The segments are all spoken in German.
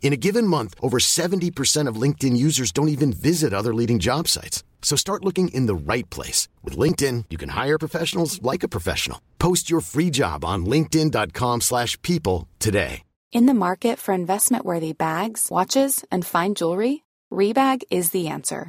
In a given month, over 70% of LinkedIn users don't even visit other leading job sites. So start looking in the right place. With LinkedIn, you can hire professionals like a professional. Post your free job on linkedin.com slash people today. In the market for investment-worthy bags, watches, and fine jewelry, Rebag is the answer.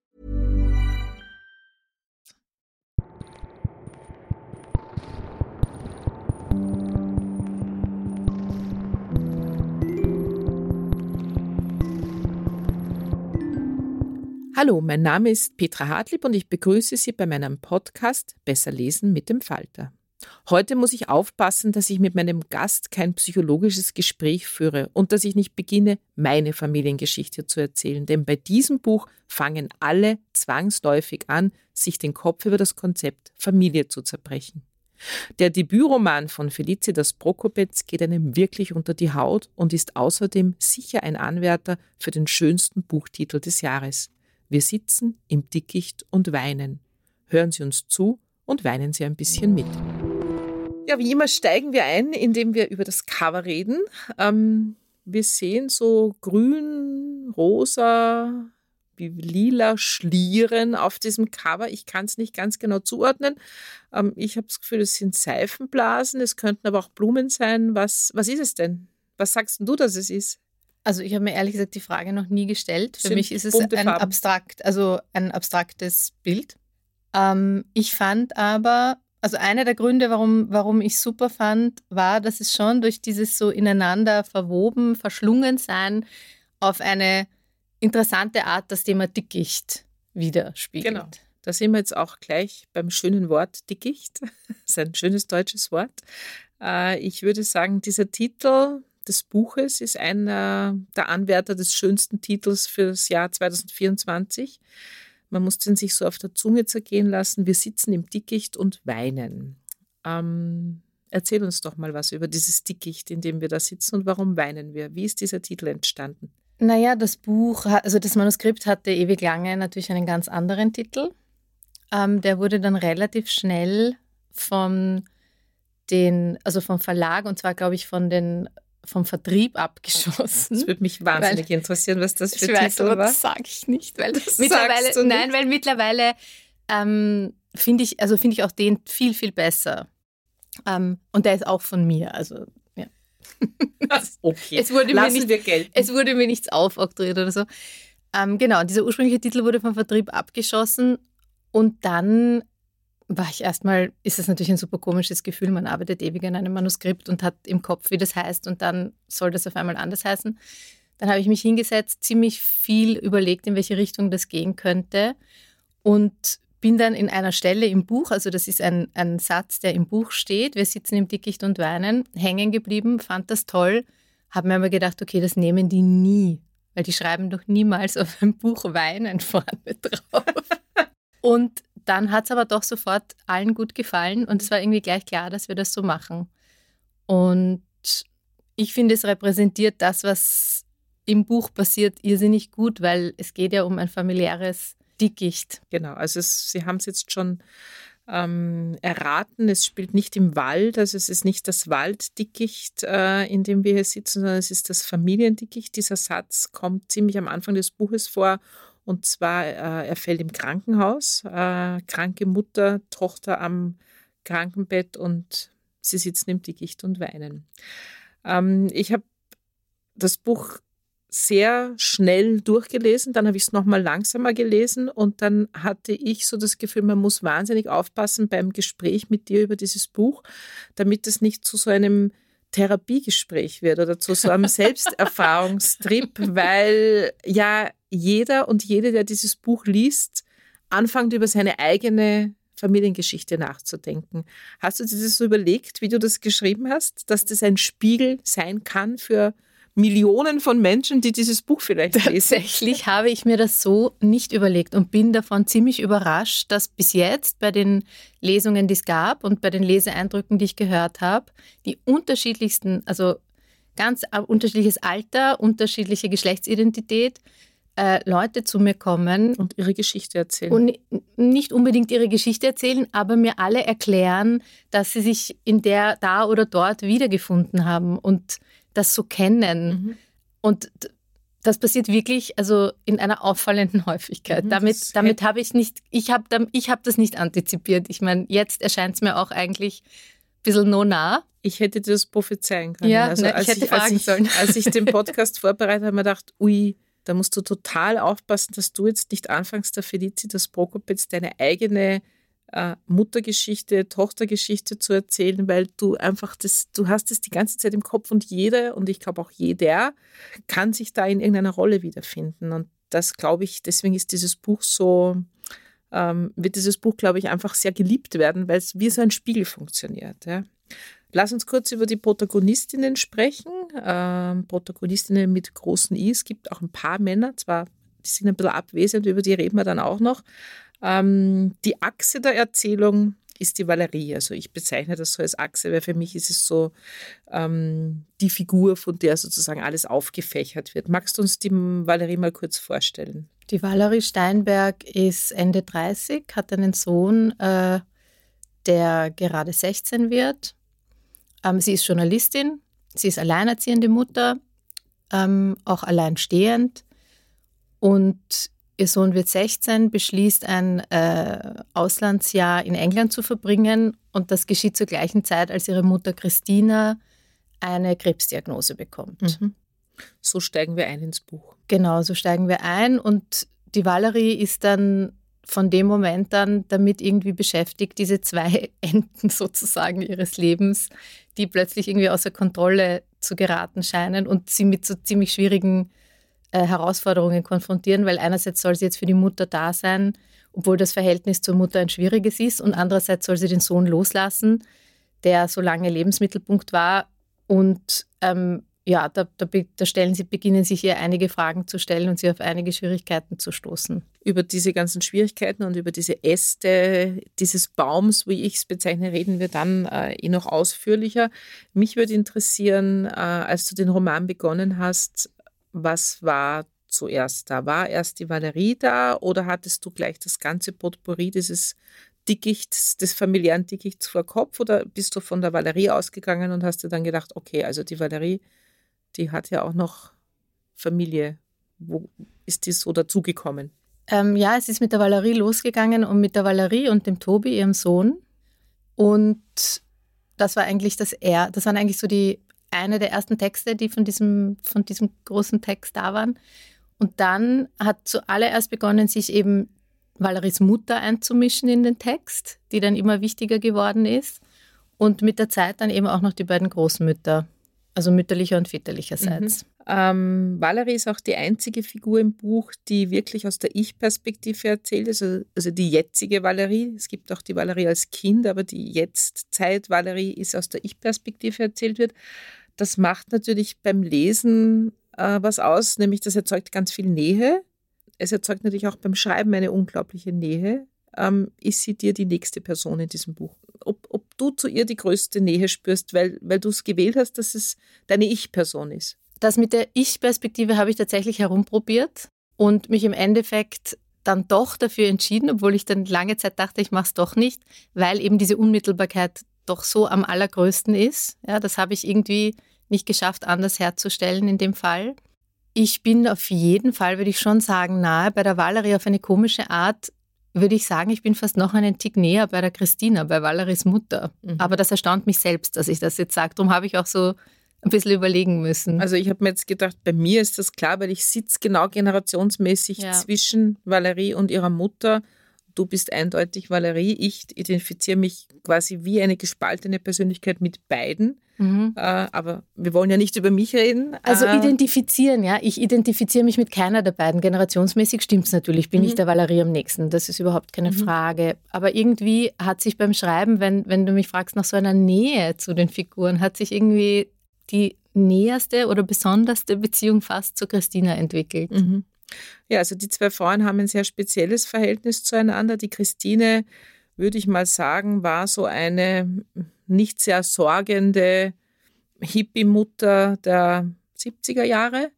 Hallo, mein Name ist Petra Hartlieb und ich begrüße Sie bei meinem Podcast Besser lesen mit dem Falter. Heute muss ich aufpassen, dass ich mit meinem Gast kein psychologisches Gespräch führe und dass ich nicht beginne, meine Familiengeschichte zu erzählen, denn bei diesem Buch fangen alle zwangsläufig an, sich den Kopf über das Konzept Familie zu zerbrechen. Der Debütroman von Felicitas Prokopetz geht einem wirklich unter die Haut und ist außerdem sicher ein Anwärter für den schönsten Buchtitel des Jahres. Wir sitzen im Dickicht und weinen. Hören Sie uns zu und weinen Sie ein bisschen mit. Ja, wie immer steigen wir ein, indem wir über das Cover reden. Ähm, wir sehen so grün, rosa, wie lila Schlieren auf diesem Cover. Ich kann es nicht ganz genau zuordnen. Ähm, ich habe das Gefühl, es sind Seifenblasen, es könnten aber auch Blumen sein. Was, was ist es denn? Was sagst du, dass es ist? Also ich habe mir ehrlich gesagt die Frage noch nie gestellt. Für Sind mich ist es ein Farben. abstrakt, also ein abstraktes Bild. Ähm, ich fand aber, also einer der Gründe, warum, warum ich super fand, war, dass es schon durch dieses so ineinander verwoben, verschlungen sein auf eine interessante Art das Thema Dickicht widerspiegelt. Genau. Da sind wir jetzt auch gleich beim schönen Wort Dickicht. Das ist ein schönes deutsches Wort. Äh, ich würde sagen, dieser Titel des Buches ist einer der Anwärter des schönsten Titels für das Jahr 2024. Man muss den sich so auf der Zunge zergehen lassen. Wir sitzen im Dickicht und weinen. Ähm, erzähl uns doch mal was über dieses Dickicht, in dem wir da sitzen und warum weinen wir? Wie ist dieser Titel entstanden? Naja, das Buch, also das Manuskript hatte ewig lange natürlich einen ganz anderen Titel. Ähm, der wurde dann relativ schnell von den, also vom Verlag und zwar glaube ich von den vom Vertrieb abgeschossen. Das würde mich wahnsinnig weil, interessieren, was das für ich Titel weiß, aber war. Das sage ich nicht, weil das mittlerweile, nein, weil mittlerweile ähm, finde ich, also finde ich auch den viel viel besser. Ähm, und der ist auch von mir, also ja. okay. es wurde Lassen mir nicht, wir gelten. Es wurde mir nichts aufoktroyiert oder so. Ähm, genau, dieser ursprüngliche Titel wurde vom Vertrieb abgeschossen und dann war ich erstmal, ist es natürlich ein super komisches Gefühl, man arbeitet ewig an einem Manuskript und hat im Kopf, wie das heißt und dann soll das auf einmal anders heißen. Dann habe ich mich hingesetzt, ziemlich viel überlegt, in welche Richtung das gehen könnte und bin dann in einer Stelle im Buch, also das ist ein, ein Satz, der im Buch steht, wir sitzen im Dickicht und weinen, hängen geblieben, fand das toll, habe mir aber gedacht, okay, das nehmen die nie, weil die schreiben doch niemals auf ein Buch Weinen vorne drauf. Und dann hat es aber doch sofort allen gut gefallen und es war irgendwie gleich klar, dass wir das so machen. Und ich finde, es repräsentiert das, was im Buch passiert, irrsinnig gut, weil es geht ja um ein familiäres Dickicht. Genau, also es, Sie haben es jetzt schon ähm, erraten, es spielt nicht im Wald, also es ist nicht das Walddickicht, äh, in dem wir hier sitzen, sondern es ist das Familiendickicht. Dieser Satz kommt ziemlich am Anfang des Buches vor und zwar, äh, er fällt im Krankenhaus, äh, kranke Mutter, Tochter am Krankenbett und sie sitzen im Dickicht und weinen. Ähm, ich habe das Buch sehr schnell durchgelesen, dann habe ich es nochmal langsamer gelesen und dann hatte ich so das Gefühl, man muss wahnsinnig aufpassen beim Gespräch mit dir über dieses Buch, damit es nicht zu so einem Therapiegespräch wird oder zu so einem Selbsterfahrungstrip, weil ja jeder und jede, der dieses Buch liest, anfängt über seine eigene Familiengeschichte nachzudenken. Hast du dir das so überlegt, wie du das geschrieben hast, dass das ein Spiegel sein kann für Millionen von Menschen, die dieses Buch vielleicht lesen. Tatsächlich habe ich mir das so nicht überlegt und bin davon ziemlich überrascht, dass bis jetzt bei den Lesungen, die es gab und bei den Leseeindrücken, die ich gehört habe, die unterschiedlichsten, also ganz unterschiedliches Alter, unterschiedliche Geschlechtsidentität, äh, Leute zu mir kommen. Und ihre Geschichte erzählen. Und nicht unbedingt ihre Geschichte erzählen, aber mir alle erklären, dass sie sich in der, da oder dort wiedergefunden haben. Und das so kennen. Mhm. Und das passiert wirklich also in einer auffallenden Häufigkeit. Mhm, damit damit habe ich nicht, ich habe ich hab das nicht antizipiert. Ich meine, jetzt erscheint es mir auch eigentlich ein bisschen no nah. Ich hätte das prophezeien können. Ja, also, ne, ich hätte ich, fragen als sollen. Ich, als ich den Podcast vorbereitet habe, habe ich mir gedacht, ui, da musst du total aufpassen, dass du jetzt nicht anfängst, der Felicitas Prokopetz deine eigene äh, Muttergeschichte, Tochtergeschichte zu erzählen, weil du einfach das, du hast es die ganze Zeit im Kopf und jeder und ich glaube auch jeder kann sich da in irgendeiner Rolle wiederfinden. Und das glaube ich, deswegen ist dieses Buch so, ähm, wird dieses Buch, glaube ich, einfach sehr geliebt werden, weil es wie so ein Spiegel funktioniert. Ja. Lass uns kurz über die Protagonistinnen sprechen. Ähm, Protagonistinnen mit großen I. Es gibt auch ein paar Männer, zwar die sind ein bisschen abwesend, über die reden wir dann auch noch. Ähm, die Achse der Erzählung ist die Valerie. Also ich bezeichne das so als Achse, weil für mich ist es so ähm, die Figur, von der sozusagen alles aufgefächert wird. Magst du uns die Valerie mal kurz vorstellen? Die Valerie Steinberg ist Ende 30, hat einen Sohn, äh, der gerade 16 wird. Ähm, sie ist Journalistin, sie ist alleinerziehende Mutter, ähm, auch alleinstehend und Ihr Sohn wird 16, beschließt ein äh, Auslandsjahr in England zu verbringen und das geschieht zur gleichen Zeit, als ihre Mutter Christina eine Krebsdiagnose bekommt. Mhm. So steigen wir ein ins Buch. Genau, so steigen wir ein und die Valerie ist dann von dem Moment dann damit irgendwie beschäftigt, diese zwei Enden sozusagen ihres Lebens, die plötzlich irgendwie außer Kontrolle zu geraten scheinen und sie mit so ziemlich schwierigen äh, Herausforderungen konfrontieren, weil einerseits soll sie jetzt für die Mutter da sein, obwohl das Verhältnis zur Mutter ein schwieriges ist, und andererseits soll sie den Sohn loslassen, der so lange Lebensmittelpunkt war. Und ähm, ja, da, da, da, stellen sie, beginnen sich ihr einige Fragen zu stellen und sie auf einige Schwierigkeiten zu stoßen. Über diese ganzen Schwierigkeiten und über diese Äste dieses Baums, wie ich es bezeichne, reden wir dann äh, eh noch ausführlicher. Mich würde interessieren, äh, als du den Roman begonnen hast, was war zuerst da? War erst die Valerie da oder hattest du gleich das ganze Potpourri dieses Dickichts, des familiären Dickichts vor Kopf oder bist du von der Valerie ausgegangen und hast dir dann gedacht, okay, also die Valerie, die hat ja auch noch Familie. Wo ist die so dazugekommen? Ähm, ja, es ist mit der Valerie losgegangen und mit der Valerie und dem Tobi, ihrem Sohn. Und das war eigentlich das er, das waren eigentlich so die eine der ersten Texte, die von diesem, von diesem großen Text da waren. Und dann hat zuallererst begonnen, sich eben Valeries Mutter einzumischen in den Text, die dann immer wichtiger geworden ist. Und mit der Zeit dann eben auch noch die beiden Großmütter, also mütterlicher und väterlicherseits. Mhm. Ähm, Valerie ist auch die einzige Figur im Buch, die wirklich aus der Ich-Perspektive erzählt ist, also, also die jetzige Valerie. Es gibt auch die Valerie als Kind, aber die Jetztzeit-Valerie ist aus der Ich-Perspektive erzählt wird. Das macht natürlich beim Lesen äh, was aus, nämlich das erzeugt ganz viel Nähe. Es erzeugt natürlich auch beim Schreiben eine unglaubliche Nähe. Ähm, ist sie dir die nächste Person in diesem Buch? Ob, ob du zu ihr die größte Nähe spürst, weil, weil du es gewählt hast, dass es deine Ich-Person ist? Das mit der Ich-Perspektive habe ich tatsächlich herumprobiert und mich im Endeffekt dann doch dafür entschieden, obwohl ich dann lange Zeit dachte, ich mache es doch nicht, weil eben diese Unmittelbarkeit doch so am allergrößten ist. Ja, das habe ich irgendwie nicht geschafft, anders herzustellen in dem Fall. Ich bin auf jeden Fall, würde ich schon sagen, nahe bei der Valerie auf eine komische Art. Würde ich sagen, ich bin fast noch einen Tick näher bei der Christina, bei Valeries Mutter. Mhm. Aber das erstaunt mich selbst, dass ich das jetzt sage. Darum habe ich auch so ein bisschen überlegen müssen. Also ich habe mir jetzt gedacht, bei mir ist das klar, weil ich sitze genau generationsmäßig ja. zwischen Valerie und ihrer Mutter. Du bist eindeutig Valerie. Ich identifiziere mich quasi wie eine gespaltene Persönlichkeit mit beiden. Mhm. Äh, aber wir wollen ja nicht über mich reden. Also äh, identifizieren, ja. Ich identifiziere mich mit keiner der beiden. Generationsmäßig stimmt es natürlich. Bin mhm. ich der Valerie am nächsten. Das ist überhaupt keine mhm. Frage. Aber irgendwie hat sich beim Schreiben, wenn, wenn du mich fragst nach so einer Nähe zu den Figuren, hat sich irgendwie die näherste oder besonderste Beziehung fast zu Christina entwickelt. Mhm. Ja, also die zwei Frauen haben ein sehr spezielles Verhältnis zueinander. Die Christine, würde ich mal sagen, war so eine nicht sehr sorgende Hippie-Mutter der 70er Jahre,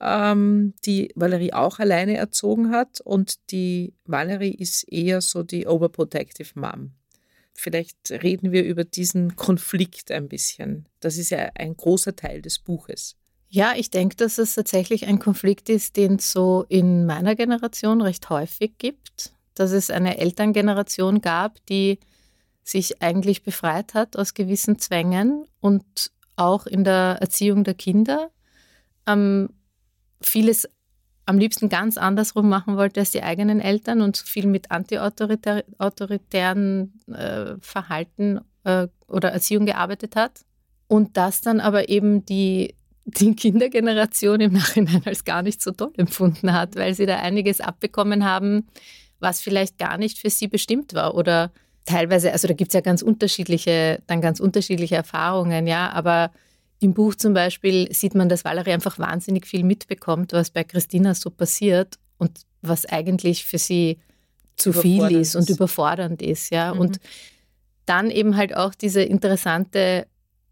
ähm, die Valerie auch alleine erzogen hat. Und die Valerie ist eher so die Overprotective Mom. Vielleicht reden wir über diesen Konflikt ein bisschen. Das ist ja ein großer Teil des Buches. Ja, ich denke, dass es tatsächlich ein Konflikt ist, den es so in meiner Generation recht häufig gibt. Dass es eine Elterngeneration gab, die sich eigentlich befreit hat aus gewissen Zwängen und auch in der Erziehung der Kinder ähm, vieles am liebsten ganz andersrum machen wollte als die eigenen Eltern und viel mit antiautoritären äh, Verhalten äh, oder Erziehung gearbeitet hat. Und das dann aber eben die, die Kindergeneration im Nachhinein als gar nicht so toll empfunden hat, weil sie da einiges abbekommen haben, was vielleicht gar nicht für sie bestimmt war oder teilweise, also da gibt es ja ganz unterschiedliche, dann ganz unterschiedliche Erfahrungen, ja, aber im Buch zum Beispiel sieht man, dass Valerie einfach wahnsinnig viel mitbekommt, was bei Christina so passiert und was eigentlich für sie zu viel ist und überfordernd ist, ja. Mhm. Und dann eben halt auch diese interessante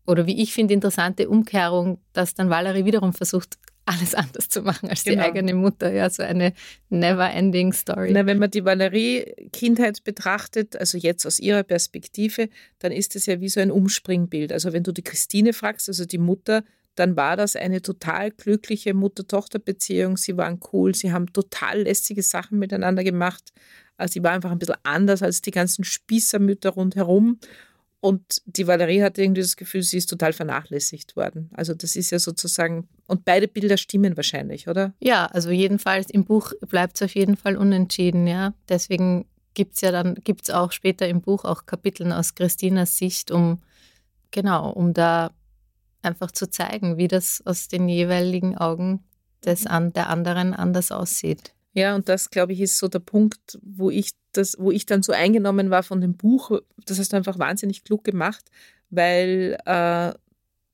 oder wie ich finde, interessante Umkehrung, dass dann Valerie wiederum versucht, alles anders zu machen als genau. die eigene Mutter. Ja, so eine never-ending Story. Na, wenn man die Valerie-Kindheit betrachtet, also jetzt aus ihrer Perspektive, dann ist es ja wie so ein Umspringbild. Also wenn du die Christine fragst, also die Mutter, dann war das eine total glückliche Mutter-Tochter-Beziehung. Sie waren cool, sie haben total lästige Sachen miteinander gemacht. Also sie war einfach ein bisschen anders als die ganzen Spießermütter rundherum. Und die Valerie hat irgendwie das Gefühl, sie ist total vernachlässigt worden. Also das ist ja sozusagen, und beide Bilder stimmen wahrscheinlich, oder? Ja, also jedenfalls im Buch bleibt es auf jeden Fall unentschieden, ja. Deswegen gibt es ja dann, gibt es auch später im Buch auch Kapiteln aus Christinas Sicht, um, genau, um da einfach zu zeigen, wie das aus den jeweiligen Augen des, an, der anderen anders aussieht. Ja, und das, glaube ich, ist so der Punkt, wo ich das, wo ich dann so eingenommen war von dem Buch. Das hast du einfach wahnsinnig klug gemacht, weil äh,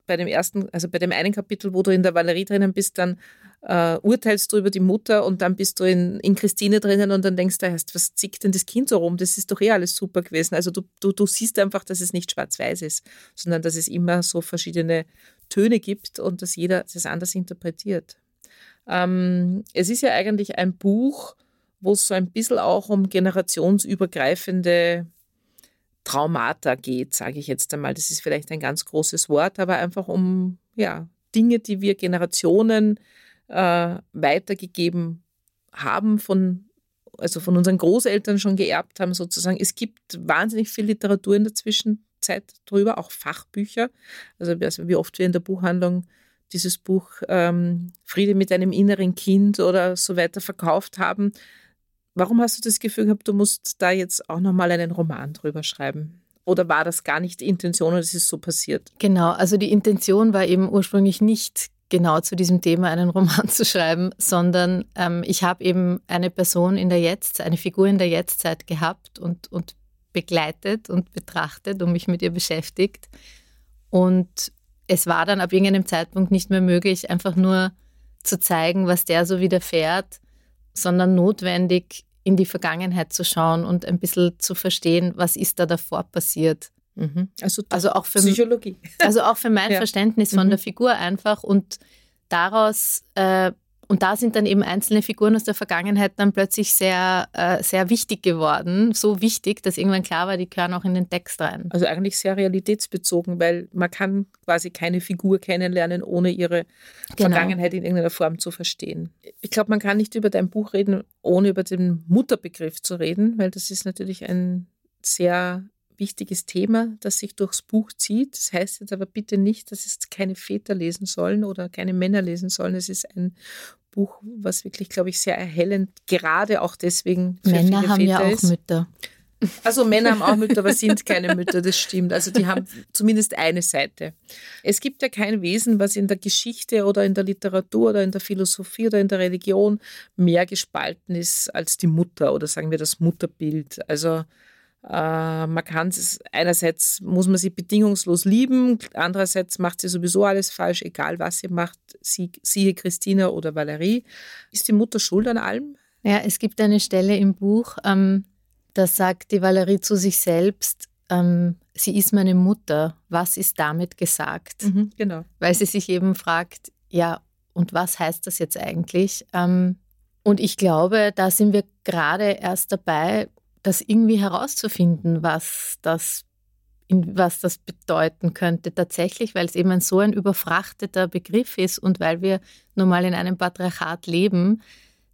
bei dem ersten, also bei dem einen Kapitel, wo du in der Valerie drinnen bist, dann äh, urteilst du über die Mutter und dann bist du in, in Christine drinnen und dann denkst du, was zickt denn das Kind so rum? Das ist doch eh alles super gewesen. Also du, du, du siehst einfach, dass es nicht schwarz-weiß ist, sondern dass es immer so verschiedene Töne gibt und dass jeder das anders interpretiert. Ähm, es ist ja eigentlich ein Buch, wo es so ein bisschen auch um generationsübergreifende Traumata geht, sage ich jetzt einmal. Das ist vielleicht ein ganz großes Wort, aber einfach um ja, Dinge, die wir Generationen äh, weitergegeben haben, von, also von unseren Großeltern schon geerbt haben, sozusagen. Es gibt wahnsinnig viel Literatur in der Zwischenzeit drüber, auch Fachbücher. Also, also wie oft wir in der Buchhandlung dieses Buch ähm, Friede mit einem inneren Kind oder so weiter verkauft haben. Warum hast du das Gefühl gehabt, du musst da jetzt auch nochmal einen Roman drüber schreiben? Oder war das gar nicht die Intention es ist so passiert? Genau, also die Intention war eben ursprünglich nicht genau zu diesem Thema einen Roman zu schreiben, sondern ähm, ich habe eben eine Person in der Jetztzeit, eine Figur in der Jetztzeit gehabt und, und begleitet und betrachtet und mich mit ihr beschäftigt. Und es war dann ab irgendeinem Zeitpunkt nicht mehr möglich, einfach nur zu zeigen, was der so widerfährt, sondern notwendig in die Vergangenheit zu schauen und ein bisschen zu verstehen, was ist da davor passiert. Mhm. Also, also, auch für Psychologie. Also auch für mein ja. Verständnis von mhm. der Figur einfach und daraus äh, und da sind dann eben einzelne Figuren aus der Vergangenheit dann plötzlich sehr, äh, sehr wichtig geworden. So wichtig, dass irgendwann klar war, die gehören auch in den Text rein. Also eigentlich sehr realitätsbezogen, weil man kann quasi keine Figur kennenlernen, ohne ihre genau. Vergangenheit in irgendeiner Form zu verstehen. Ich glaube, man kann nicht über dein Buch reden, ohne über den Mutterbegriff zu reden, weil das ist natürlich ein sehr wichtiges Thema, das sich durchs Buch zieht. Das heißt jetzt aber bitte nicht, dass es keine Väter lesen sollen oder keine Männer lesen sollen. Es ist ein Buch, was wirklich, glaube ich, sehr erhellend, gerade auch deswegen. Für Männer haben Väter ja auch ist. Mütter. Also Männer haben auch Mütter, aber sind keine Mütter, das stimmt. Also die haben zumindest eine Seite. Es gibt ja kein Wesen, was in der Geschichte oder in der Literatur oder in der Philosophie oder in der Religion mehr gespalten ist als die Mutter oder sagen wir das Mutterbild. Also äh, man kann es, einerseits muss man sie bedingungslos lieben, andererseits macht sie sowieso alles falsch, egal was sie macht, sie, siehe Christina oder Valerie. Ist die Mutter schuld an allem? Ja, es gibt eine Stelle im Buch, ähm, da sagt die Valerie zu sich selbst, ähm, sie ist meine Mutter, was ist damit gesagt? Mhm, genau. Weil sie sich eben fragt, ja, und was heißt das jetzt eigentlich? Ähm, und ich glaube, da sind wir gerade erst dabei, das irgendwie herauszufinden, was das, was das bedeuten könnte tatsächlich, weil es eben ein so ein überfrachteter Begriff ist und weil wir nun mal in einem Patriarchat leben,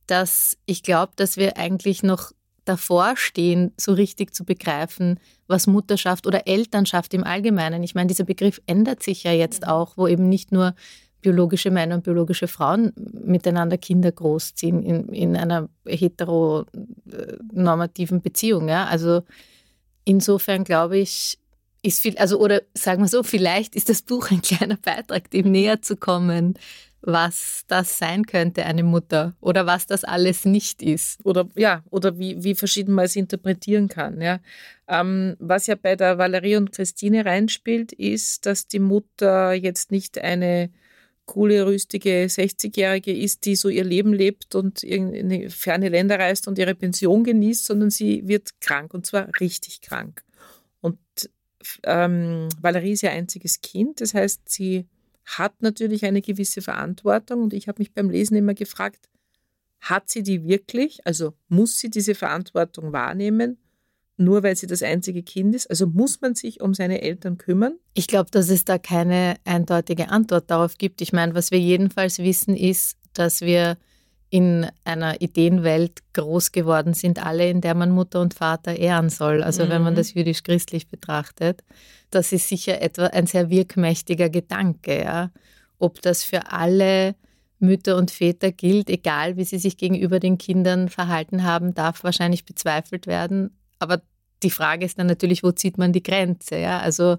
dass ich glaube, dass wir eigentlich noch davor stehen, so richtig zu begreifen, was Mutterschaft oder Elternschaft im Allgemeinen. Ich meine, dieser Begriff ändert sich ja jetzt auch, wo eben nicht nur biologische Männer und biologische Frauen miteinander Kinder großziehen in, in einer heteronormativen Beziehung. Ja? Also insofern glaube ich, ist viel, also oder sagen wir so, vielleicht ist das Buch ein kleiner Beitrag, dem näher zu kommen, was das sein könnte, eine Mutter, oder was das alles nicht ist. Oder ja, oder wie, wie verschieden man es interpretieren kann. Ja. Ähm, was ja bei der Valerie und Christine reinspielt, ist, dass die Mutter jetzt nicht eine coole, rüstige 60-Jährige ist, die so ihr Leben lebt und in ferne Länder reist und ihre Pension genießt, sondern sie wird krank und zwar richtig krank. Und ähm, Valerie ist ihr einziges Kind, das heißt, sie hat natürlich eine gewisse Verantwortung und ich habe mich beim Lesen immer gefragt, hat sie die wirklich? Also muss sie diese Verantwortung wahrnehmen, nur weil sie das einzige Kind ist? Also muss man sich um seine Eltern kümmern? Ich glaube, dass es da keine eindeutige Antwort darauf gibt. Ich meine, was wir jedenfalls wissen, ist, dass wir in einer Ideenwelt groß geworden sind, alle, in der man Mutter und Vater ehren soll. Also mhm. wenn man mhm. das jüdisch-christlich betrachtet, das ist sicher etwa ein sehr wirkmächtiger Gedanke. Ja? Ob das für alle Mütter und Väter gilt, egal wie sie sich gegenüber den Kindern verhalten haben, darf wahrscheinlich bezweifelt werden. Aber die Frage ist dann natürlich, wo zieht man die Grenze? Ja? Also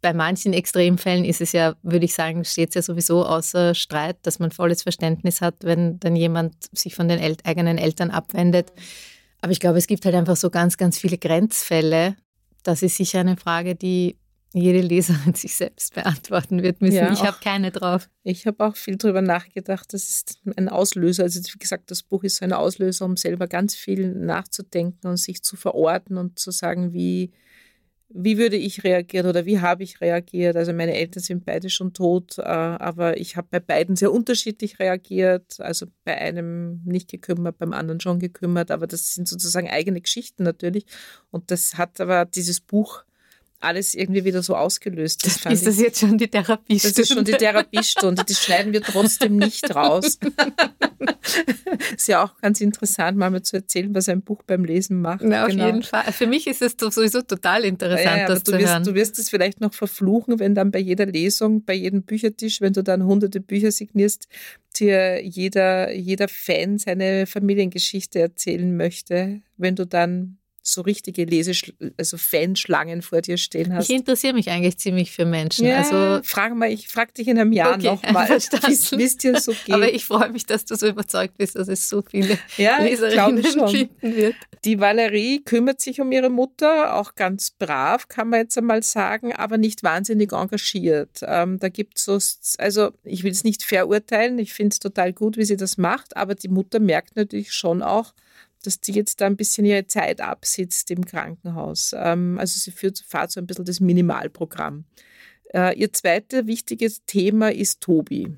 bei manchen Extremfällen ist es ja, würde ich sagen, steht es ja sowieso außer Streit, dass man volles Verständnis hat, wenn dann jemand sich von den El eigenen Eltern abwendet. Aber ich glaube, es gibt halt einfach so ganz, ganz viele Grenzfälle. Das ist sicher eine Frage, die jede Leserin sich selbst beantworten wird müssen. Ja, ich habe keine drauf. Ich habe auch viel darüber nachgedacht. Das ist ein Auslöser. Also wie gesagt, das Buch ist so ein Auslöser, um selber ganz viel nachzudenken und sich zu verorten und zu sagen, wie, wie würde ich reagieren oder wie habe ich reagiert? Also meine Eltern sind beide schon tot, äh, aber ich habe bei beiden sehr unterschiedlich reagiert. Also bei einem nicht gekümmert, beim anderen schon gekümmert, aber das sind sozusagen eigene Geschichten natürlich. Und das hat aber dieses Buch alles irgendwie wieder so ausgelöst. Das ist das jetzt schon die Therapiestunde? Das ist schon die Therapiestunde. Die schneiden wir trotzdem nicht raus. ist ja auch ganz interessant, mal zu erzählen, was ein Buch beim Lesen macht. Na, auf genau. jeden Fall. Für mich ist es sowieso total interessant, ja, ja, das zu wirst, hören. Du wirst es vielleicht noch verfluchen, wenn dann bei jeder Lesung, bei jedem Büchertisch, wenn du dann hunderte Bücher signierst, dir jeder, jeder Fan seine Familiengeschichte erzählen möchte, wenn du dann so richtige Lesesch also Fanschlangen vor dir stehen hast. Ich interessiere mich eigentlich ziemlich für Menschen. Ja, also frag mal, ich frage dich in einem Jahr okay, nochmal, wie es dir so geht. Aber ich freue mich, dass du so überzeugt bist, dass es so viele ja, Leserinnen finden wird. Die Valerie kümmert sich um ihre Mutter, auch ganz brav, kann man jetzt einmal sagen, aber nicht wahnsinnig engagiert. Ähm, da gibt es so, also ich will es nicht verurteilen, ich finde es total gut, wie sie das macht, aber die Mutter merkt natürlich schon auch, dass die jetzt da ein bisschen ihre Zeit absitzt im Krankenhaus. Ähm, also sie führt, fahrt so ein bisschen das Minimalprogramm. Äh, ihr zweites wichtiges Thema ist Tobi.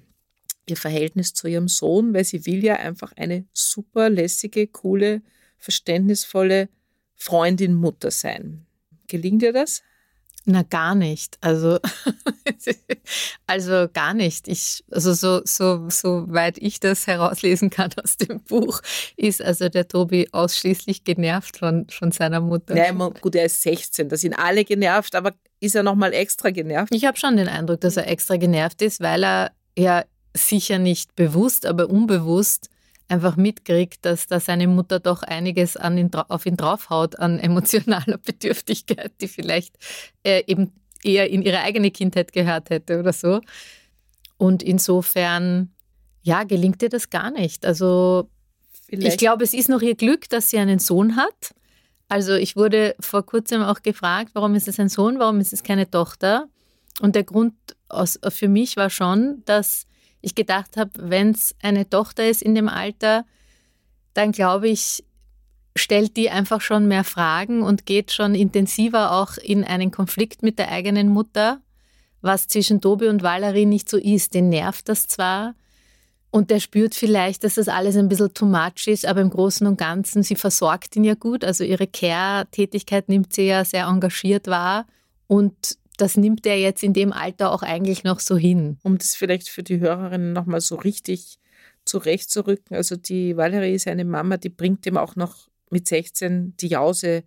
Ihr Verhältnis zu ihrem Sohn, weil sie will ja einfach eine super lässige, coole, verständnisvollе Freundin, Mutter sein. Gelingt ihr das? Na, gar nicht. Also, also gar nicht. Ich, also so, so, so weit ich das herauslesen kann aus dem Buch, ist also der Tobi ausschließlich genervt von, von seiner Mutter. Ja, gut, er ist 16, da sind alle genervt, aber ist er nochmal extra genervt? Ich habe schon den Eindruck, dass er extra genervt ist, weil er ja sicher nicht bewusst, aber unbewusst einfach mitkriegt, dass da seine Mutter doch einiges an ihn, auf ihn draufhaut an emotionaler Bedürftigkeit, die vielleicht äh, eben eher in ihre eigene Kindheit gehört hätte oder so. Und insofern, ja, gelingt ihr das gar nicht. Also vielleicht. ich glaube, es ist noch ihr Glück, dass sie einen Sohn hat. Also ich wurde vor kurzem auch gefragt, warum ist es ein Sohn, warum ist es keine Tochter? Und der Grund aus, für mich war schon, dass ich gedacht habe, wenn es eine Tochter ist in dem Alter, dann glaube ich, stellt die einfach schon mehr Fragen und geht schon intensiver auch in einen Konflikt mit der eigenen Mutter, was zwischen Tobi und Valerie nicht so ist. Den nervt das zwar und der spürt vielleicht, dass das alles ein bisschen too much ist, aber im Großen und Ganzen, sie versorgt ihn ja gut. Also ihre Care-Tätigkeit nimmt sie ja sehr engagiert wahr und das nimmt er jetzt in dem Alter auch eigentlich noch so hin. Um das vielleicht für die Hörerinnen nochmal so richtig zurechtzurücken. Also die Valerie ist eine Mama, die bringt ihm auch noch mit 16 die Jause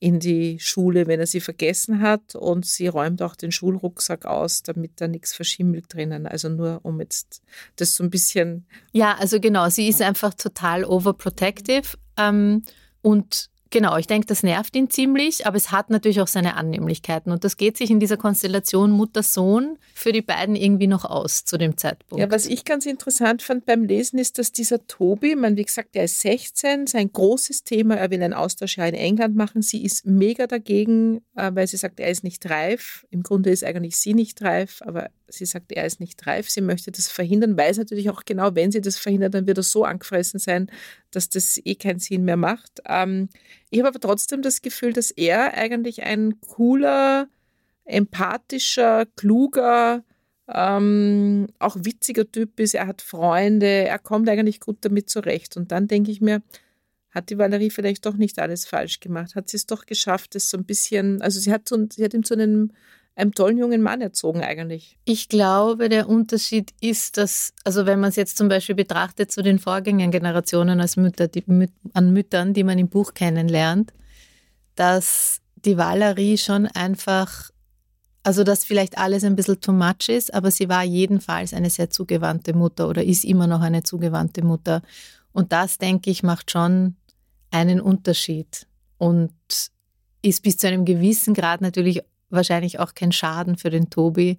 in die Schule, wenn er sie vergessen hat. Und sie räumt auch den Schulrucksack aus, damit da nichts verschimmelt drinnen. Also nur um jetzt das so ein bisschen. Ja, also genau, sie ist einfach total overprotective. Ähm, und Genau, ich denke, das nervt ihn ziemlich, aber es hat natürlich auch seine Annehmlichkeiten. Und das geht sich in dieser Konstellation Mutter-Sohn für die beiden irgendwie noch aus zu dem Zeitpunkt. Ja, was ich ganz interessant fand beim Lesen ist, dass dieser Tobi, man, wie gesagt, er ist 16, sein großes Thema, er will ein Austauschjahr in England machen. Sie ist mega dagegen, äh, weil sie sagt, er ist nicht reif. Im Grunde ist eigentlich sie nicht reif, aber sie sagt, er ist nicht reif. Sie möchte das verhindern, weiß natürlich auch genau, wenn sie das verhindert, dann wird er so angefressen sein, dass das eh keinen Sinn mehr macht. Ähm, ich habe aber trotzdem das Gefühl, dass er eigentlich ein cooler, empathischer, kluger, ähm, auch witziger Typ ist. Er hat Freunde, er kommt eigentlich gut damit zurecht. Und dann denke ich mir, hat die Valerie vielleicht doch nicht alles falsch gemacht? Hat sie es doch geschafft, das so ein bisschen, also sie hat, sie hat ihm zu einem einem tollen jungen Mann erzogen eigentlich. Ich glaube, der Unterschied ist, dass, also wenn man es jetzt zum Beispiel betrachtet zu den Vorgängergenerationen als Mütter, die, an Müttern, die man im Buch kennenlernt, dass die Valerie schon einfach, also dass vielleicht alles ein bisschen too much ist, aber sie war jedenfalls eine sehr zugewandte Mutter oder ist immer noch eine zugewandte Mutter. Und das, denke ich, macht schon einen Unterschied und ist bis zu einem gewissen Grad natürlich wahrscheinlich auch kein Schaden für den Tobi,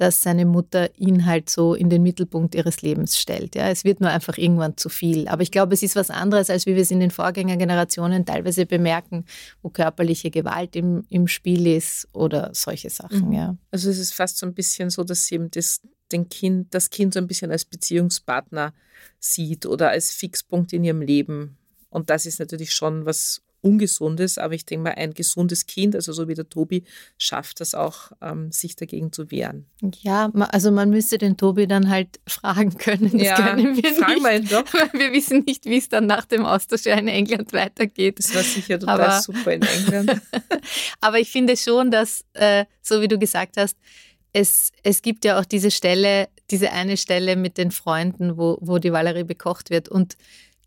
dass seine Mutter ihn halt so in den Mittelpunkt ihres Lebens stellt. Ja, es wird nur einfach irgendwann zu viel. Aber ich glaube, es ist was anderes, als wie wir es in den Vorgängergenerationen teilweise bemerken, wo körperliche Gewalt im, im Spiel ist oder solche Sachen. Mhm. Ja. Also es ist fast so ein bisschen so, dass sie eben das, den kind, das Kind so ein bisschen als Beziehungspartner sieht oder als Fixpunkt in ihrem Leben. Und das ist natürlich schon was Ungesundes, aber ich denke mal, ein gesundes Kind, also so wie der Tobi, schafft das auch, ähm, sich dagegen zu wehren. Ja, also man müsste den Tobi dann halt fragen können. Das ja, können wir fragen wir doch. weil wir wissen nicht, wie es dann nach dem Austausch in England weitergeht. Das war sicher total aber, super in England. aber ich finde schon, dass, äh, so wie du gesagt hast, es, es gibt ja auch diese Stelle, diese eine Stelle mit den Freunden, wo, wo die Valerie bekocht wird und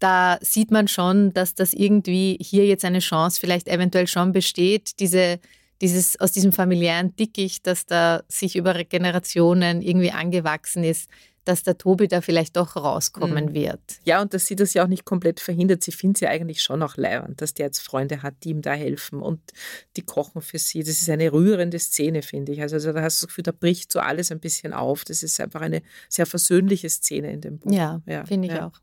da sieht man schon, dass das irgendwie hier jetzt eine Chance vielleicht eventuell schon besteht, diese, dieses, aus diesem familiären Dickicht, das da sich über Generationen irgendwie angewachsen ist, dass der Tobi da vielleicht doch rauskommen mhm. wird. Ja, und dass sie das ja auch nicht komplett verhindert. Sie findet sie ja eigentlich schon auch leibend, dass der jetzt Freunde hat, die ihm da helfen und die kochen für sie. Das ist eine rührende Szene, finde ich. Also, also da hast du das Gefühl, da bricht so alles ein bisschen auf. Das ist einfach eine sehr versöhnliche Szene in dem Buch. Ja, ja finde ich ja. auch.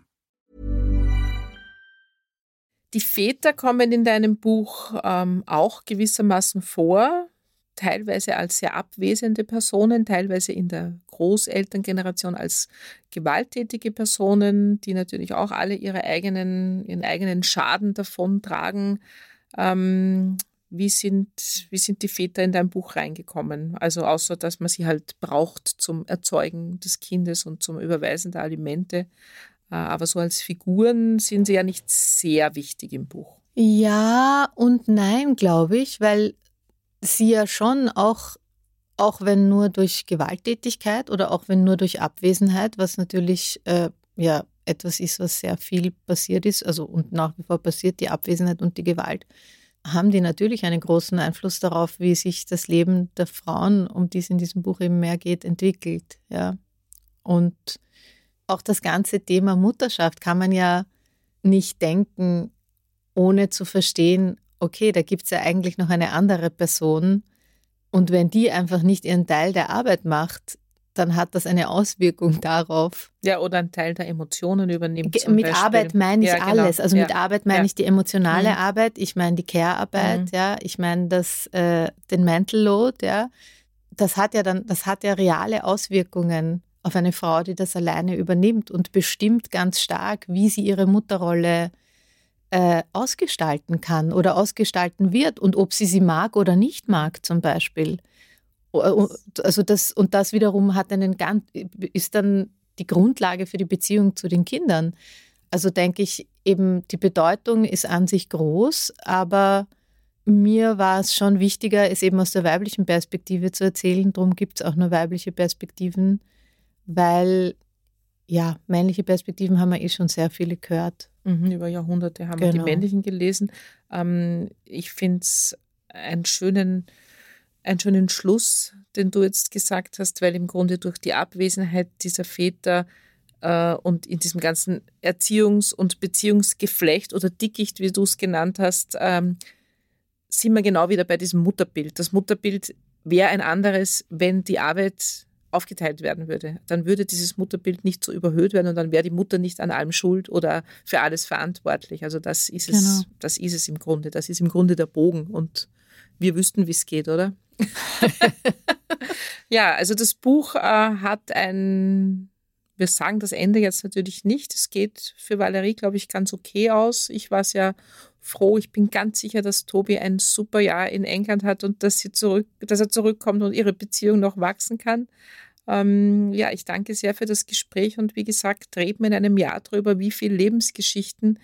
Die Väter kommen in deinem Buch ähm, auch gewissermaßen vor, teilweise als sehr abwesende Personen, teilweise in der Großelterngeneration als gewalttätige Personen, die natürlich auch alle ihre eigenen, ihren eigenen Schaden davontragen. Ähm, wie sind, wie sind die Väter in dein Buch reingekommen? Also außer, dass man sie halt braucht zum Erzeugen des Kindes und zum Überweisen der Alimente. Äh, aber so als Figuren sind sie ja nicht sehr wichtig im Buch. Ja und nein, glaube ich, weil sie ja schon auch, auch wenn nur durch Gewalttätigkeit oder auch wenn nur durch Abwesenheit, was natürlich äh, ja etwas ist, was sehr viel passiert ist, also und nach wie vor passiert, die Abwesenheit und die Gewalt, haben die natürlich einen großen Einfluss darauf, wie sich das Leben der Frauen, um die es in diesem Buch eben mehr geht, entwickelt. Ja. Und auch das ganze Thema Mutterschaft kann man ja nicht denken, ohne zu verstehen, okay, da gibt es ja eigentlich noch eine andere Person. Und wenn die einfach nicht ihren Teil der Arbeit macht, dann hat das eine Auswirkung darauf. Ja, oder einen Teil der Emotionen übernimmt. mit Beispiel. Arbeit meine ich ja, genau. alles. Also ja. mit Arbeit meine ja. ich die emotionale mhm. Arbeit, ich meine die Care-Arbeit, mhm. ja, ich meine das, äh, den Mental Load, ja. Das hat ja dann, das hat ja reale Auswirkungen auf eine Frau, die das alleine übernimmt und bestimmt ganz stark, wie sie ihre Mutterrolle äh, ausgestalten kann oder ausgestalten wird und ob sie sie mag oder nicht mag zum Beispiel. Also das, und das wiederum hat einen ganz, ist dann die Grundlage für die Beziehung zu den Kindern. Also denke ich eben, die Bedeutung ist an sich groß, aber mir war es schon wichtiger, es eben aus der weiblichen Perspektive zu erzählen. Darum gibt es auch nur weibliche Perspektiven, weil ja, männliche Perspektiven haben wir eh schon sehr viele gehört. Mhm, über Jahrhunderte haben genau. wir die genau. männlichen gelesen. Ähm, ich finde es einen schönen, einen schönen Schluss, den du jetzt gesagt hast, weil im Grunde durch die Abwesenheit dieser Väter äh, und in diesem ganzen Erziehungs- und Beziehungsgeflecht oder Dickicht, wie du es genannt hast, ähm, sind wir genau wieder bei diesem Mutterbild. Das Mutterbild wäre ein anderes, wenn die Arbeit aufgeteilt werden würde. Dann würde dieses Mutterbild nicht so überhöht werden und dann wäre die Mutter nicht an allem schuld oder für alles verantwortlich. Also das ist es, genau. das ist es im Grunde. Das ist im Grunde der Bogen und wir wüssten, wie es geht, oder? ja, also das Buch äh, hat ein, wir sagen das Ende jetzt natürlich nicht. Es geht für Valerie, glaube ich, ganz okay aus. Ich war sehr froh. Ich bin ganz sicher, dass Tobi ein super Jahr in England hat und dass, sie zurück, dass er zurückkommt und ihre Beziehung noch wachsen kann. Ähm, ja, ich danke sehr für das Gespräch und wie gesagt, reden wir in einem Jahr darüber, wie viele Lebensgeschichten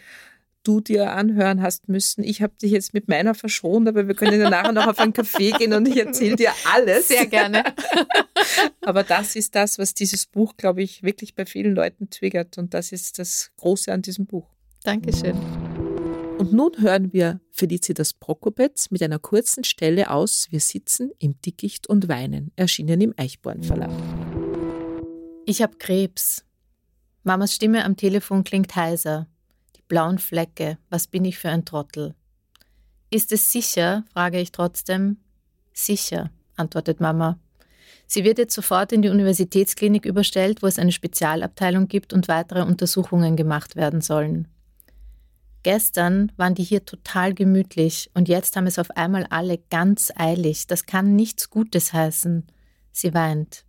du dir anhören hast müssen. Ich habe dich jetzt mit meiner verschont, aber wir können ja nachher noch auf einen Café gehen und ich erzähle dir alles. Sehr gerne. aber das ist das, was dieses Buch, glaube ich, wirklich bei vielen Leuten triggert und das ist das Große an diesem Buch. Dankeschön. Und nun hören wir Felicitas Prokopetz mit einer kurzen Stelle aus Wir sitzen im Dickicht und weinen, erschienen im Eichborn Verlag. Ich habe Krebs. Mamas Stimme am Telefon klingt heiser blauen Flecke, was bin ich für ein Trottel? Ist es sicher? frage ich trotzdem. Sicher, antwortet Mama. Sie wird jetzt sofort in die Universitätsklinik überstellt, wo es eine Spezialabteilung gibt und weitere Untersuchungen gemacht werden sollen. Gestern waren die hier total gemütlich und jetzt haben es auf einmal alle ganz eilig. Das kann nichts Gutes heißen. Sie weint.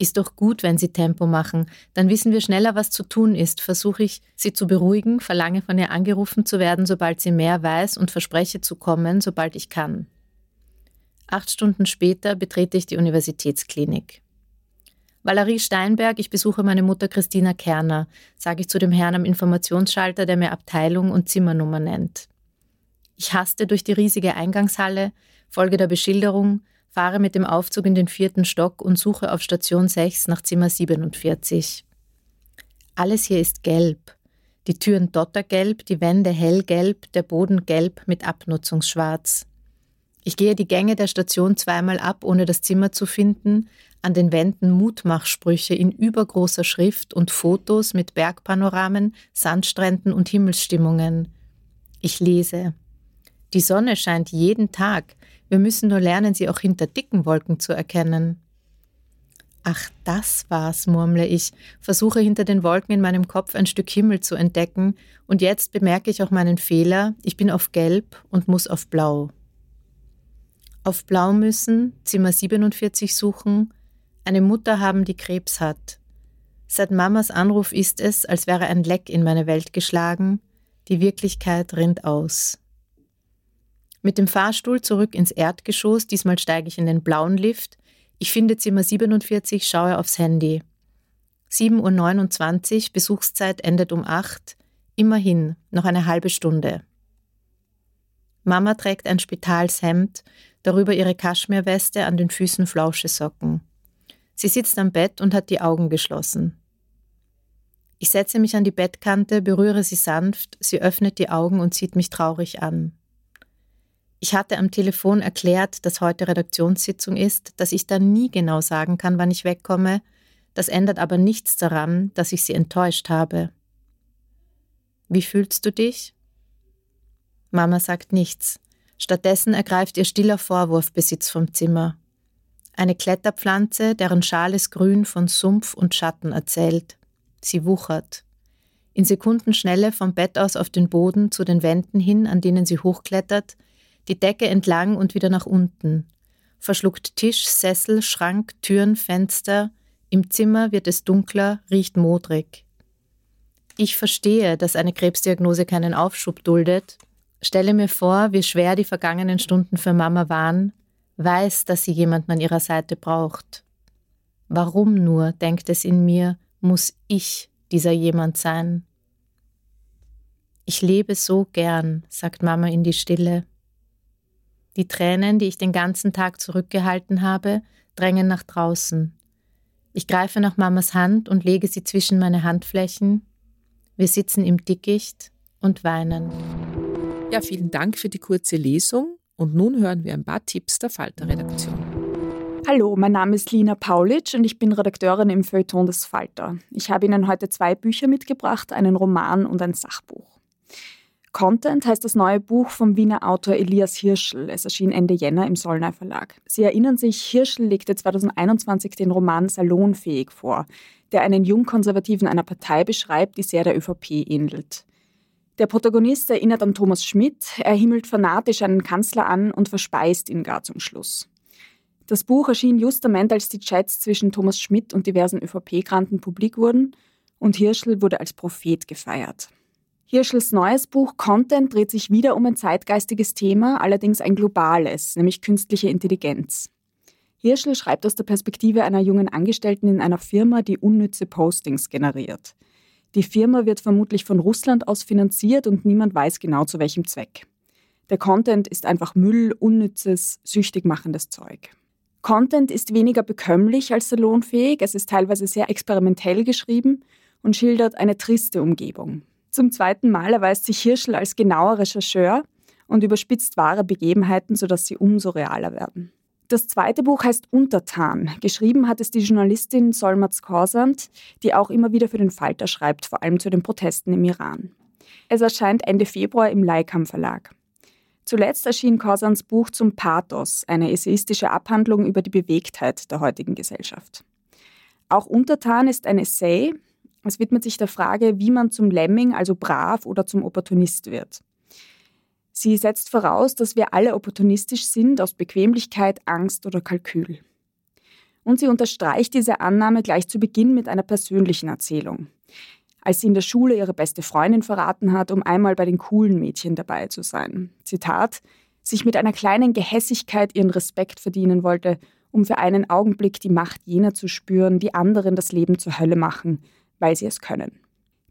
Ist doch gut, wenn Sie Tempo machen. Dann wissen wir schneller, was zu tun ist. Versuche ich, sie zu beruhigen, verlange von ihr angerufen zu werden, sobald sie mehr weiß und verspreche zu kommen, sobald ich kann. Acht Stunden später betrete ich die Universitätsklinik. Valerie Steinberg, ich besuche meine Mutter Christina Kerner, sage ich zu dem Herrn am Informationsschalter, der mir Abteilung und Zimmernummer nennt. Ich haste durch die riesige Eingangshalle, folge der Beschilderung, fahre mit dem Aufzug in den vierten Stock und suche auf Station 6 nach Zimmer 47. Alles hier ist gelb. Die Türen dottergelb, die Wände hellgelb, der Boden gelb mit Abnutzungsschwarz. Ich gehe die Gänge der Station zweimal ab, ohne das Zimmer zu finden, an den Wänden Mutmachsprüche in übergroßer Schrift und Fotos mit Bergpanoramen, Sandstränden und Himmelsstimmungen. Ich lese. Die Sonne scheint jeden Tag, wir müssen nur lernen, sie auch hinter dicken Wolken zu erkennen. Ach, das war's, murmle ich, versuche hinter den Wolken in meinem Kopf ein Stück Himmel zu entdecken, und jetzt bemerke ich auch meinen Fehler, ich bin auf Gelb und muss auf Blau. Auf Blau müssen, Zimmer 47 suchen, eine Mutter haben, die Krebs hat. Seit Mamas Anruf ist es, als wäre ein Leck in meine Welt geschlagen, die Wirklichkeit rinnt aus. Mit dem Fahrstuhl zurück ins Erdgeschoss, diesmal steige ich in den blauen Lift, ich finde Zimmer 47, schaue aufs Handy. 7.29 Uhr, Besuchszeit endet um 8 Immerhin, noch eine halbe Stunde. Mama trägt ein Spitalshemd, darüber ihre Kaschmirweste, an den Füßen Flauschesocken. Sie sitzt am Bett und hat die Augen geschlossen. Ich setze mich an die Bettkante, berühre sie sanft, sie öffnet die Augen und sieht mich traurig an. Ich hatte am Telefon erklärt, dass heute Redaktionssitzung ist, dass ich dann nie genau sagen kann, wann ich wegkomme. Das ändert aber nichts daran, dass ich sie enttäuscht habe. Wie fühlst du dich? Mama sagt nichts. Stattdessen ergreift ihr stiller Vorwurf Besitz vom Zimmer. Eine Kletterpflanze, deren schales Grün von Sumpf und Schatten erzählt. Sie wuchert. In Sekundenschnelle vom Bett aus auf den Boden zu den Wänden hin, an denen sie hochklettert, die Decke entlang und wieder nach unten. Verschluckt Tisch, Sessel, Schrank, Türen, Fenster. Im Zimmer wird es dunkler, riecht modrig. Ich verstehe, dass eine Krebsdiagnose keinen Aufschub duldet, stelle mir vor, wie schwer die vergangenen Stunden für Mama waren, weiß, dass sie jemanden an ihrer Seite braucht. Warum nur, denkt es in mir, muss ich dieser jemand sein? Ich lebe so gern, sagt Mama in die Stille. Die Tränen, die ich den ganzen Tag zurückgehalten habe, drängen nach draußen. Ich greife nach Mamas Hand und lege sie zwischen meine Handflächen. Wir sitzen im Dickicht und weinen. Ja, vielen Dank für die kurze Lesung. Und nun hören wir ein paar Tipps der Falter-Redaktion. Hallo, mein Name ist Lina Paulitsch und ich bin Redakteurin im Feuilleton des Falter. Ich habe Ihnen heute zwei Bücher mitgebracht, einen Roman und ein Sachbuch. Content heißt das neue Buch vom Wiener Autor Elias Hirschl. Es erschien Ende Jänner im Sollner Verlag. Sie erinnern sich, Hirschl legte 2021 den Roman Salonfähig vor, der einen Jungkonservativen einer Partei beschreibt, die sehr der ÖVP ähnelt. Der Protagonist erinnert an Thomas Schmidt, er himmelt fanatisch einen Kanzler an und verspeist ihn gar zum Schluss. Das Buch erschien justament, als die Chats zwischen Thomas Schmidt und diversen ÖVP-Granten publik wurden und Hirschl wurde als Prophet gefeiert. Hirschels neues Buch Content dreht sich wieder um ein zeitgeistiges Thema, allerdings ein globales, nämlich künstliche Intelligenz. Hirschel schreibt aus der Perspektive einer jungen Angestellten in einer Firma, die unnütze Postings generiert. Die Firma wird vermutlich von Russland aus finanziert und niemand weiß genau zu welchem Zweck. Der Content ist einfach Müll, unnützes, süchtig machendes Zeug. Content ist weniger bekömmlich als salonfähig, es ist teilweise sehr experimentell geschrieben und schildert eine triste Umgebung. Zum zweiten Mal erweist sich Hirschl als genauer Rechercheur und überspitzt wahre Begebenheiten, sodass sie umso realer werden. Das zweite Buch heißt Untertan. Geschrieben hat es die Journalistin Solmaz Korsand, die auch immer wieder für den Falter schreibt, vor allem zu den Protesten im Iran. Es erscheint Ende Februar im Leikam Verlag. Zuletzt erschien Korsands Buch zum Pathos, eine essayistische Abhandlung über die Bewegtheit der heutigen Gesellschaft. Auch Untertan ist ein Essay, es widmet sich der Frage, wie man zum Lemming, also brav oder zum Opportunist wird. Sie setzt voraus, dass wir alle opportunistisch sind aus Bequemlichkeit, Angst oder Kalkül. Und sie unterstreicht diese Annahme gleich zu Beginn mit einer persönlichen Erzählung. Als sie in der Schule ihre beste Freundin verraten hat, um einmal bei den coolen Mädchen dabei zu sein. Zitat, sich mit einer kleinen Gehässigkeit ihren Respekt verdienen wollte, um für einen Augenblick die Macht jener zu spüren, die anderen das Leben zur Hölle machen, weil sie es können.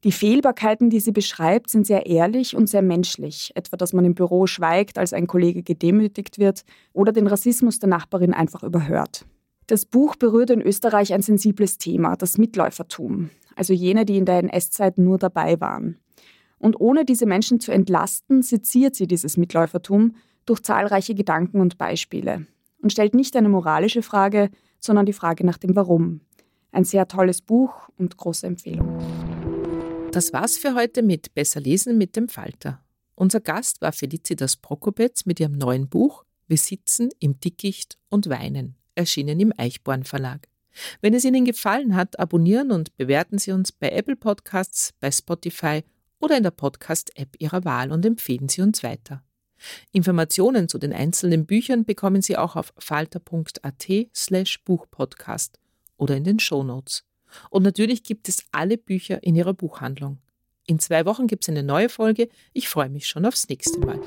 Die Fehlbarkeiten, die sie beschreibt, sind sehr ehrlich und sehr menschlich, etwa dass man im Büro schweigt, als ein Kollege gedemütigt wird oder den Rassismus der Nachbarin einfach überhört. Das Buch berührt in Österreich ein sensibles Thema, das Mitläufertum, also jene, die in der NS-Zeit nur dabei waren. Und ohne diese Menschen zu entlasten, seziert sie dieses Mitläufertum durch zahlreiche Gedanken und Beispiele und stellt nicht eine moralische Frage, sondern die Frage nach dem Warum. Ein sehr tolles Buch und große Empfehlung. Das war's für heute mit Besser lesen mit dem Falter. Unser Gast war Felicitas Prokopetz mit ihrem neuen Buch Wir sitzen im Dickicht und weinen, erschienen im Eichborn Verlag. Wenn es Ihnen gefallen hat, abonnieren und bewerten Sie uns bei Apple Podcasts, bei Spotify oder in der Podcast-App Ihrer Wahl und empfehlen Sie uns weiter. Informationen zu den einzelnen Büchern bekommen Sie auch auf falter.at slash Buchpodcast oder in den Shownotes. Und natürlich gibt es alle Bücher in Ihrer Buchhandlung. In zwei Wochen gibt es eine neue Folge. Ich freue mich schon aufs nächste Mal.